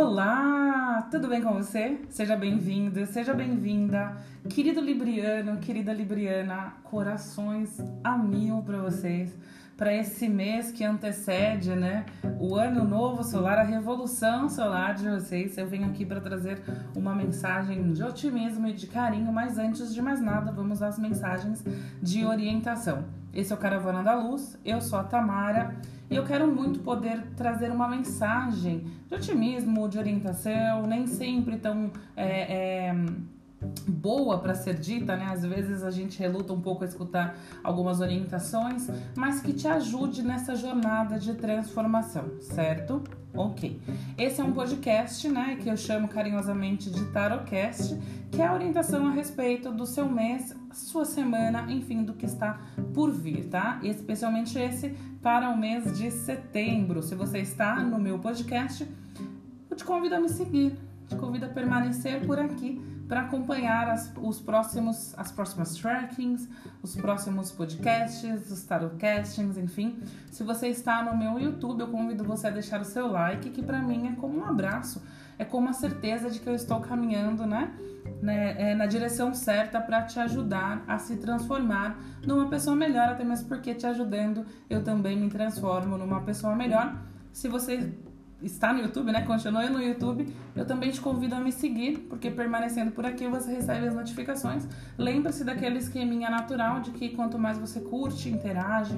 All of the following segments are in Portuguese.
Olá, tudo bem com você? Seja bem-vindo, seja bem-vinda, querido Libriano, querida Libriana, corações a mil para vocês, para esse mês que antecede, né, o ano novo solar, a revolução solar de vocês. Eu venho aqui para trazer uma mensagem de otimismo e de carinho, mas antes de mais nada, vamos às mensagens de orientação. Esse é o Caravana da Luz, eu sou a Tamara e eu quero muito poder trazer uma mensagem de otimismo, de orientação, nem sempre tão é, é, boa para ser dita, né? Às vezes a gente reluta um pouco a escutar algumas orientações, mas que te ajude nessa jornada de transformação, certo? Ok. Esse é um podcast, né, que eu chamo carinhosamente de Tarocast, que é a orientação a respeito do seu mês, sua semana, enfim, do que está por vir, tá? Especialmente esse para o mês de setembro. Se você está no meu podcast, eu te convido a me seguir, te convido a permanecer por aqui para acompanhar as, os próximos, as próximas trackings, os próximos podcasts, os tarotcastings, enfim. Se você está no meu YouTube, eu convido você a deixar o seu like, que para mim é como um abraço, é como a certeza de que eu estou caminhando, né? né é, na direção certa para te ajudar a se transformar numa pessoa melhor, até mesmo porque te ajudando eu também me transformo numa pessoa melhor. Se você está no YouTube, né? Continue no YouTube. Eu também te convido a me seguir, porque permanecendo por aqui você recebe as notificações. Lembre-se daquele esqueminha natural de que quanto mais você curte, interage,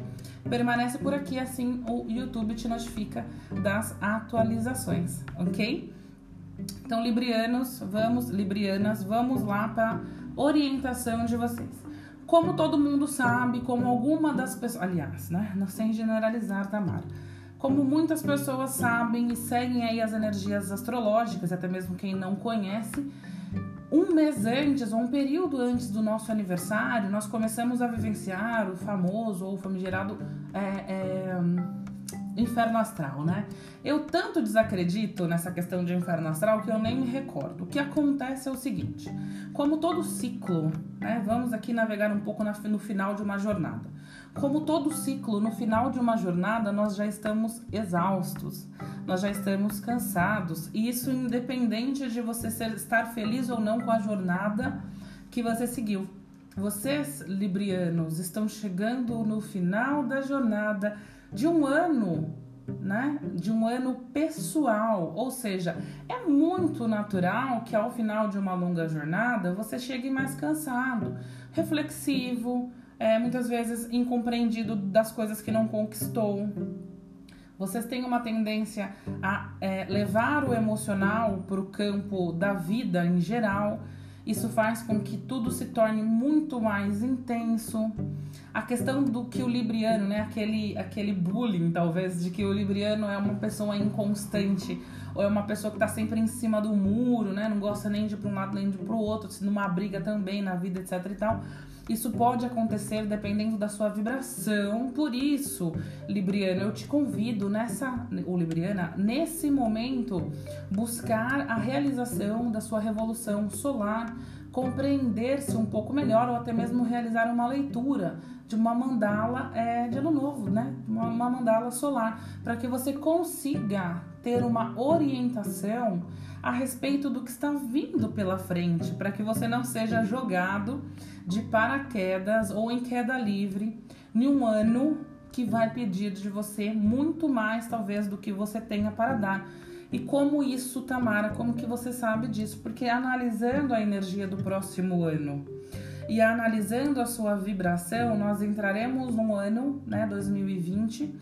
permanece por aqui, assim o YouTube te notifica das atualizações, ok? Então, Librianos, vamos, Librianas, vamos lá para orientação de vocês. Como todo mundo sabe, como alguma das pessoas, aliás, né? Sem generalizar, Tamara como muitas pessoas sabem e seguem aí as energias astrológicas, até mesmo quem não conhece, um mês antes, ou um período antes do nosso aniversário, nós começamos a vivenciar o famoso ou famigerado é, é, inferno astral, né? Eu tanto desacredito nessa questão de inferno astral que eu nem me recordo. O que acontece é o seguinte: como todo ciclo, né? Vamos aqui navegar um pouco no final de uma jornada. Como todo ciclo, no final de uma jornada, nós já estamos exaustos, nós já estamos cansados, e isso independente de você ser, estar feliz ou não com a jornada que você seguiu. Vocês, librianos, estão chegando no final da jornada de um ano, né? De um ano pessoal, ou seja, é muito natural que ao final de uma longa jornada você chegue mais cansado, reflexivo, é, muitas vezes incompreendido das coisas que não conquistou. Vocês têm uma tendência a é, levar o emocional para o campo da vida em geral. Isso faz com que tudo se torne muito mais intenso. A questão do que o libriano, né, aquele, aquele bullying talvez de que o libriano é uma pessoa inconstante ou é uma pessoa que está sempre em cima do muro, né, não gosta nem de ir para um lado nem de para o outro, numa briga também na vida, etc e tal. Isso pode acontecer dependendo da sua vibração. Por isso, Libriana, eu te convido nessa, ou Libriana, nesse momento, buscar a realização da sua revolução solar, compreender-se um pouco melhor ou até mesmo realizar uma leitura de uma mandala é, de ano novo, né? Uma, uma mandala solar, para que você consiga ter uma orientação a respeito do que está vindo pela frente, para que você não seja jogado de paraquedas ou em queda livre em um ano que vai pedir de você muito mais, talvez, do que você tenha para dar. E como isso, Tamara, como que você sabe disso? Porque analisando a energia do próximo ano e analisando a sua vibração, nós entraremos no ano, né, 2020,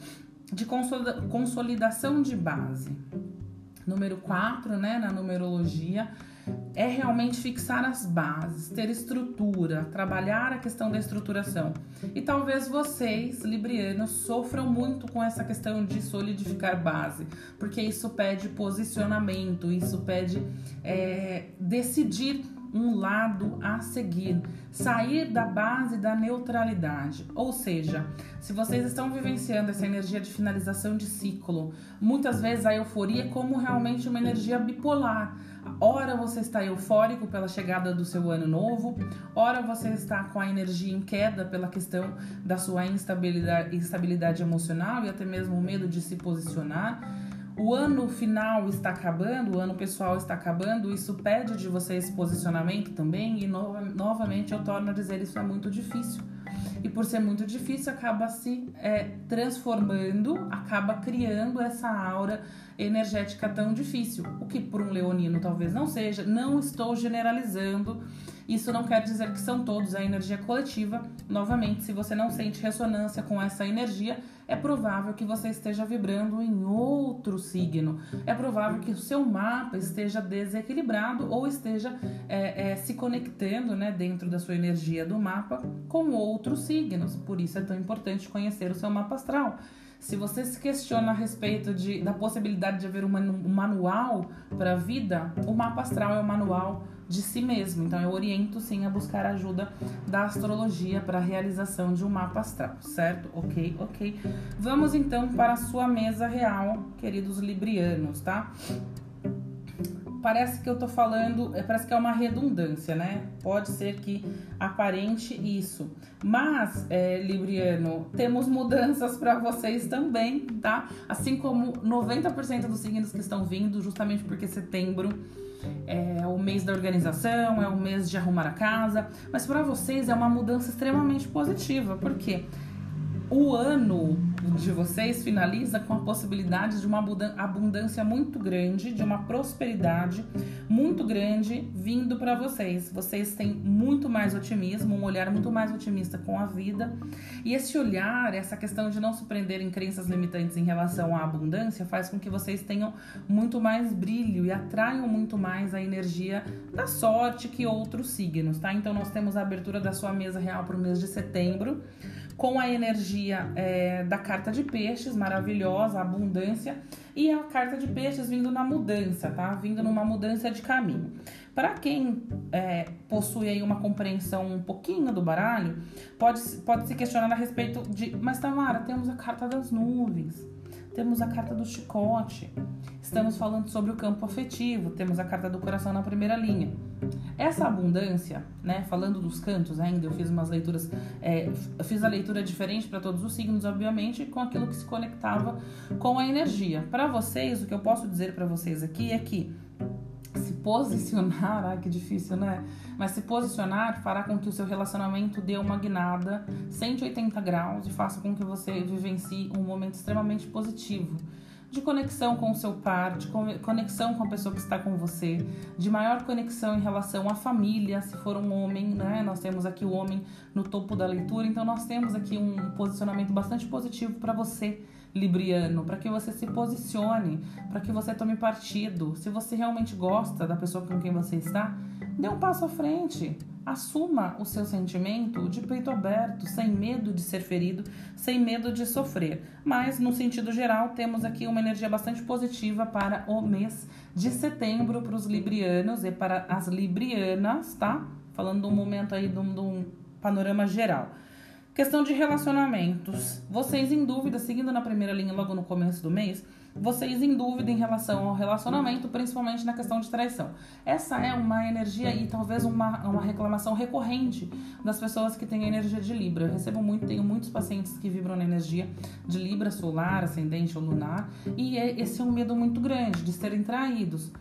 de consolidação de base. Número 4, né, na numerologia, é realmente fixar as bases, ter estrutura, trabalhar a questão da estruturação. E talvez vocês, librianos, sofram muito com essa questão de solidificar base, porque isso pede posicionamento, isso pede é, decidir um lado a seguir, sair da base da neutralidade. Ou seja, se vocês estão vivenciando essa energia de finalização de ciclo, muitas vezes a euforia é como realmente uma energia bipolar. Ora você está eufórico pela chegada do seu ano novo, ora você está com a energia em queda pela questão da sua instabilidade, instabilidade emocional e até mesmo o medo de se posicionar o ano final está acabando, o ano pessoal está acabando, isso pede de você esse posicionamento também, e no, novamente eu torno a dizer, isso é muito difícil. E por ser muito difícil, acaba se é, transformando, acaba criando essa aura energética tão difícil. O que por um leonino talvez não seja, não estou generalizando. Isso não quer dizer que são todos a energia coletiva. Novamente, se você não sente ressonância com essa energia, é provável que você esteja vibrando em outro signo. É provável que o seu mapa esteja desequilibrado ou esteja é, é, se conectando né, dentro da sua energia do mapa com outros signos. Por isso é tão importante conhecer o seu mapa astral. Se você se questiona a respeito de, da possibilidade de haver um manual para a vida, o mapa astral é o manual de si mesmo. Então eu oriento sim a buscar ajuda da astrologia para a realização de um mapa astral, certo? Ok, ok. Vamos então para a sua mesa real, queridos librianos, tá? Parece que eu tô falando, é, parece que é uma redundância, né? Pode ser que aparente isso. Mas, é, Libriano, temos mudanças para vocês também, tá? Assim como 90% dos signos que estão vindo, justamente porque setembro é o mês da organização, é o mês de arrumar a casa, mas para vocês é uma mudança extremamente positiva, porque o ano de vocês finaliza com a possibilidade de uma abundância muito grande, de uma prosperidade muito grande vindo para vocês. Vocês têm muito mais otimismo, um olhar muito mais otimista com a vida. E esse olhar, essa questão de não se prender em crenças limitantes em relação à abundância, faz com que vocês tenham muito mais brilho e atraiam muito mais a energia da sorte que outros signos, tá? Então nós temos a abertura da sua mesa real para o mês de setembro com a energia é, da carta de peixes, maravilhosa, abundância, e a carta de peixes vindo na mudança, tá? Vindo numa mudança de caminho. Para quem é, possui aí uma compreensão um pouquinho do baralho, pode, pode se questionar a respeito de, mas Tamara, temos a carta das nuvens temos a carta do chicote, estamos falando sobre o campo afetivo, temos a carta do coração na primeira linha. Essa abundância, né, falando dos cantos ainda, eu fiz umas leituras, é, fiz a leitura diferente para todos os signos, obviamente, com aquilo que se conectava com a energia. Para vocês, o que eu posso dizer para vocês aqui é que se posicionar, ai que difícil, né? Mas se posicionar fará com que o seu relacionamento dê uma guinada 180 graus e faça com que você vivencie um momento extremamente positivo de conexão com o seu par, de conexão com a pessoa que está com você, de maior conexão em relação à família, se for um homem, né? Nós temos aqui o homem no topo da leitura, então nós temos aqui um posicionamento bastante positivo para você libriano, para que você se posicione, para que você tome partido. Se você realmente gosta da pessoa com quem você está, dê um passo à frente. Assuma o seu sentimento de peito aberto, sem medo de ser ferido, sem medo de sofrer. Mas, no sentido geral, temos aqui uma energia bastante positiva para o mês de setembro para os librianos e para as librianas, tá? Falando de um momento aí de um, de um panorama geral. Questão de relacionamentos. Vocês em dúvida, seguindo na primeira linha logo no começo do mês, vocês em dúvida em relação ao relacionamento, principalmente na questão de traição. Essa é uma energia e talvez uma, uma reclamação recorrente das pessoas que têm energia de Libra. Eu recebo muito, tenho muitos pacientes que vibram na energia de Libra, solar, ascendente ou lunar, e é, esse é um medo muito grande de serem traídos.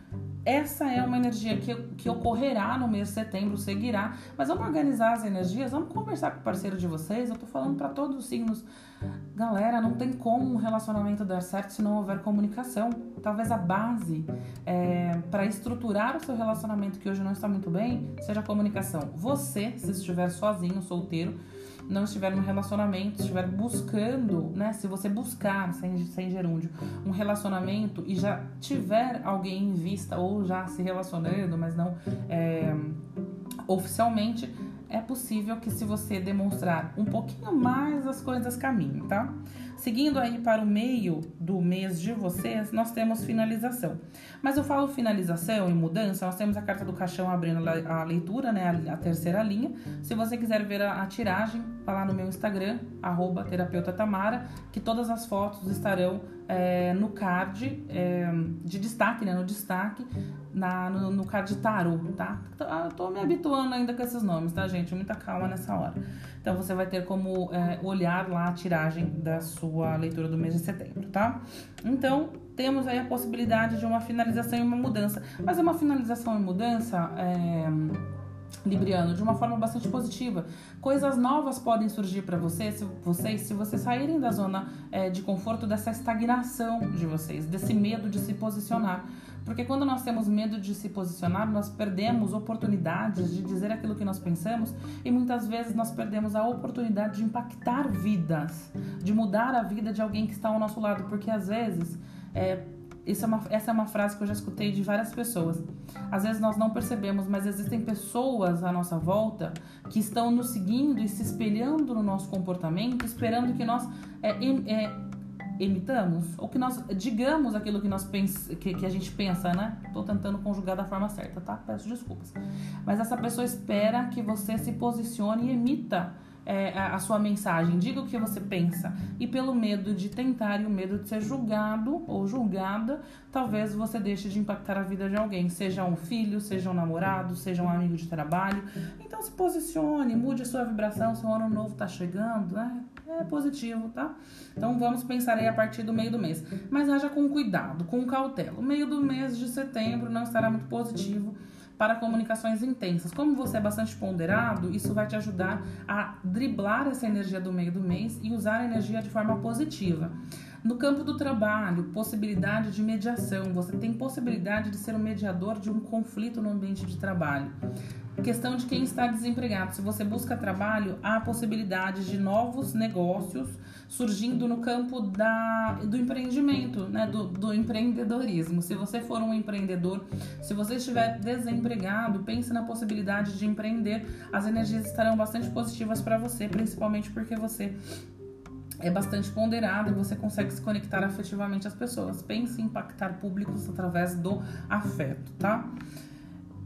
Essa é uma energia que, que ocorrerá no mês de setembro, seguirá. Mas vamos organizar as energias, vamos conversar com o parceiro de vocês. Eu tô falando para todos os signos. Galera, não tem como um relacionamento dar certo se não houver comunicação. Talvez a base é, para estruturar o seu relacionamento, que hoje não está muito bem, seja a comunicação. Você, se estiver sozinho, solteiro, não estiver num relacionamento, estiver buscando, né? Se você buscar, sem, sem gerúndio, um relacionamento e já tiver alguém em vista ou já se relacionando, mas não é, oficialmente, é possível que se você demonstrar um pouquinho mais as coisas caminhem, tá? Seguindo aí para o meio do mês de vocês, nós temos finalização. Mas eu falo finalização e mudança, nós temos a carta do caixão abrindo a leitura, né, a, terceira linha. Se você quiser ver a, tiragem, vá lá no meu Instagram, arroba terapeuta Tamara, que todas as fotos estarão é, no card é, de destaque, né? No destaque, na, no, no card tarot, tá? Eu tô me habituando ainda com esses nomes, tá, gente? Muita calma nessa hora. Então você vai ter como é, olhar lá a tiragem da sua leitura do mês de setembro, tá? Então temos aí a possibilidade de uma finalização e uma mudança. Mas é uma finalização e mudança. É, Libriano, de uma forma bastante positiva. Coisas novas podem surgir para você, se, vocês se vocês saírem da zona é, de conforto dessa estagnação de vocês, desse medo de se posicionar. Porque quando nós temos medo de se posicionar, nós perdemos oportunidades de dizer aquilo que nós pensamos e muitas vezes nós perdemos a oportunidade de impactar vidas, de mudar a vida de alguém que está ao nosso lado. Porque às vezes é, isso é uma, essa é uma frase que eu já escutei de várias pessoas. Às vezes nós não percebemos, mas existem pessoas à nossa volta que estão nos seguindo e se espelhando no nosso comportamento, esperando que nós é, é, emitamos ou que nós digamos aquilo que, nós pens que, que a gente pensa, né? Tô tentando conjugar da forma certa, tá? Peço desculpas. Mas essa pessoa espera que você se posicione e emita é, a sua mensagem, diga o que você pensa. E pelo medo de tentar e o medo de ser julgado ou julgada, talvez você deixe de impactar a vida de alguém, seja um filho, seja um namorado, seja um amigo de trabalho. Então se posicione, mude a sua vibração, seu ano novo tá chegando, né? É positivo, tá? Então vamos pensar aí a partir do meio do mês. Mas haja com cuidado, com cautela. O meio do mês de setembro não estará muito positivo para comunicações intensas. Como você é bastante ponderado, isso vai te ajudar a driblar essa energia do meio do mês e usar a energia de forma positiva. No campo do trabalho, possibilidade de mediação. Você tem possibilidade de ser um mediador de um conflito no ambiente de trabalho. Questão de quem está desempregado. Se você busca trabalho, há possibilidade de novos negócios surgindo no campo da, do empreendimento, né, do, do empreendedorismo. Se você for um empreendedor, se você estiver desempregado, pense na possibilidade de empreender. As energias estarão bastante positivas para você, principalmente porque você é bastante ponderado e você consegue se conectar afetivamente às pessoas. Pense em impactar públicos através do afeto, tá?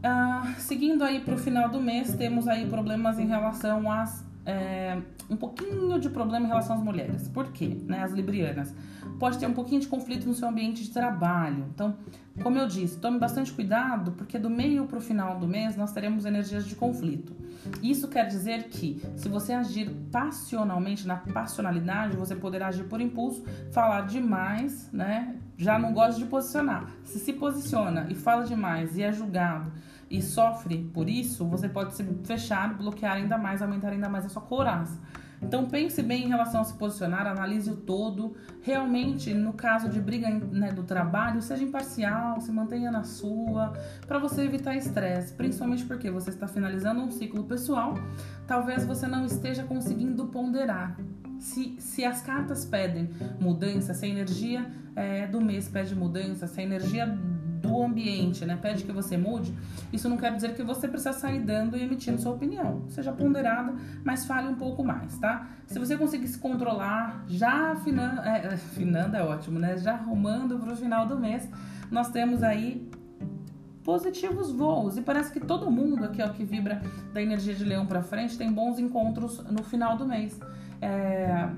Uh, seguindo aí para o final do mês, temos aí problemas em relação às é, um pouquinho de problema em relação às mulheres. Por quê? Né, as librianas. Pode ter um pouquinho de conflito no seu ambiente de trabalho. Então, como eu disse, tome bastante cuidado, porque do meio para o final do mês nós teremos energias de conflito. Isso quer dizer que, se você agir passionalmente, na passionalidade, você poderá agir por impulso, falar demais, né? Já não gosta de posicionar. Se se posiciona e fala demais e é julgado e sofre por isso, você pode se fechar, bloquear ainda mais, aumentar ainda mais a sua couraça. Então pense bem em relação a se posicionar, analise o todo. Realmente, no caso de briga né, do trabalho, seja imparcial, se mantenha na sua, para você evitar estresse, principalmente porque você está finalizando um ciclo pessoal, talvez você não esteja conseguindo ponderar. Se, se as cartas pedem mudança, se a energia é, do mês pede mudança, se a energia do ambiente, né, pede que você mude, isso não quer dizer que você precisa sair dando e emitindo sua opinião. Seja ponderada, mas fale um pouco mais, tá? Se você conseguir se controlar, já afinando, é, afinando é ótimo, né? Já arrumando para o final do mês, nós temos aí positivos voos. E parece que todo mundo aqui ó, que vibra da energia de leão para frente tem bons encontros no final do mês. É,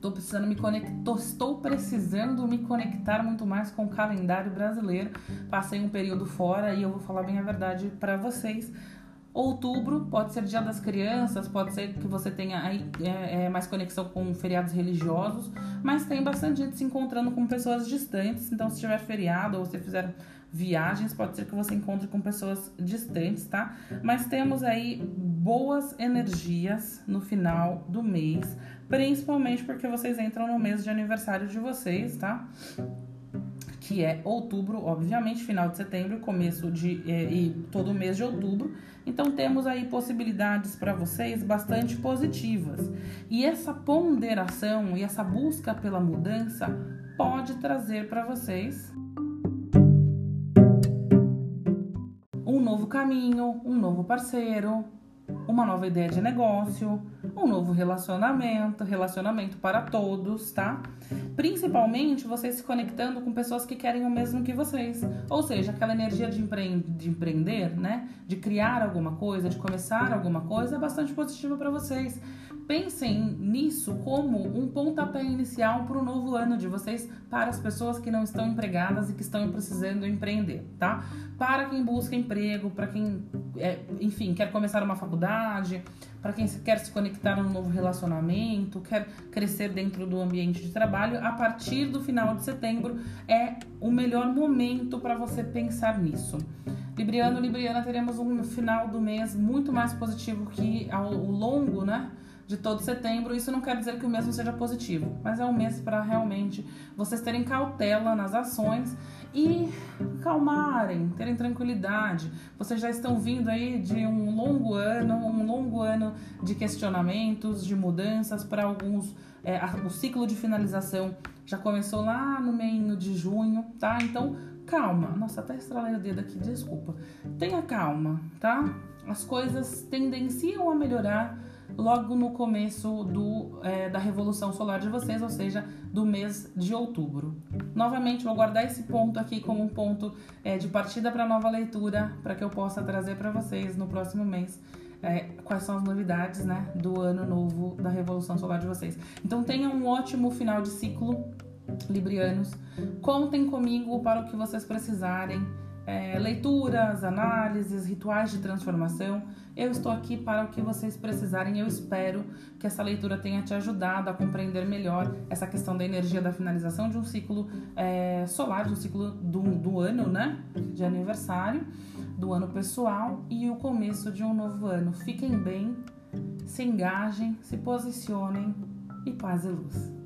Estou precisando me conectar, estou precisando me conectar muito mais com o calendário brasileiro. Passei um período fora e eu vou falar bem a verdade para vocês. Outubro pode ser Dia das Crianças, pode ser que você tenha aí é, é, mais conexão com feriados religiosos, mas tem bastante gente se encontrando com pessoas distantes. Então, se tiver feriado ou se fizer viagens, pode ser que você encontre com pessoas distantes, tá? Mas temos aí boas energias no final do mês principalmente porque vocês entram no mês de aniversário de vocês, tá? Que é outubro, obviamente, final de setembro, começo de é, e todo mês de outubro. Então temos aí possibilidades para vocês bastante positivas. E essa ponderação e essa busca pela mudança pode trazer para vocês um novo caminho, um novo parceiro, uma nova ideia de negócio, um novo relacionamento, relacionamento para todos, tá? Principalmente vocês se conectando com pessoas que querem o mesmo que vocês. Ou seja, aquela energia de, empre de empreender, né? De criar alguma coisa, de começar alguma coisa, é bastante positiva para vocês pensem nisso como um pontapé inicial para o novo ano de vocês, para as pessoas que não estão empregadas e que estão precisando empreender, tá? Para quem busca emprego, para quem, é, enfim, quer começar uma faculdade, para quem quer se conectar num novo relacionamento, quer crescer dentro do ambiente de trabalho, a partir do final de setembro é o melhor momento para você pensar nisso. Libriano, Libriana, teremos um final do mês muito mais positivo que ao longo, né? De todo setembro. Isso não quer dizer que o mesmo seja positivo, mas é um mês para realmente vocês terem cautela nas ações e calmarem, terem tranquilidade. Vocês já estão vindo aí de um longo ano, um longo ano de questionamentos, de mudanças para alguns. É, o ciclo de finalização já começou lá no meio de junho, tá? Então calma. Nossa, até estralei o dedo aqui, desculpa. Tenha calma, tá? As coisas tendenciam a melhorar logo no começo do, é, da revolução solar de vocês, ou seja, do mês de outubro. Novamente, vou guardar esse ponto aqui como um ponto é, de partida para nova leitura, para que eu possa trazer para vocês no próximo mês é, quais são as novidades né, do ano novo da revolução solar de vocês. Então, tenham um ótimo final de ciclo, Librianos. Contem comigo para o que vocês precisarem é, leituras, análises, rituais de transformação. Eu estou aqui para o que vocês precisarem. Eu espero que essa leitura tenha te ajudado a compreender melhor essa questão da energia da finalização de um ciclo é, solar, de um ciclo do, do ano, né? De aniversário, do ano pessoal e o começo de um novo ano. Fiquem bem, se engajem, se posicionem e paz e luz.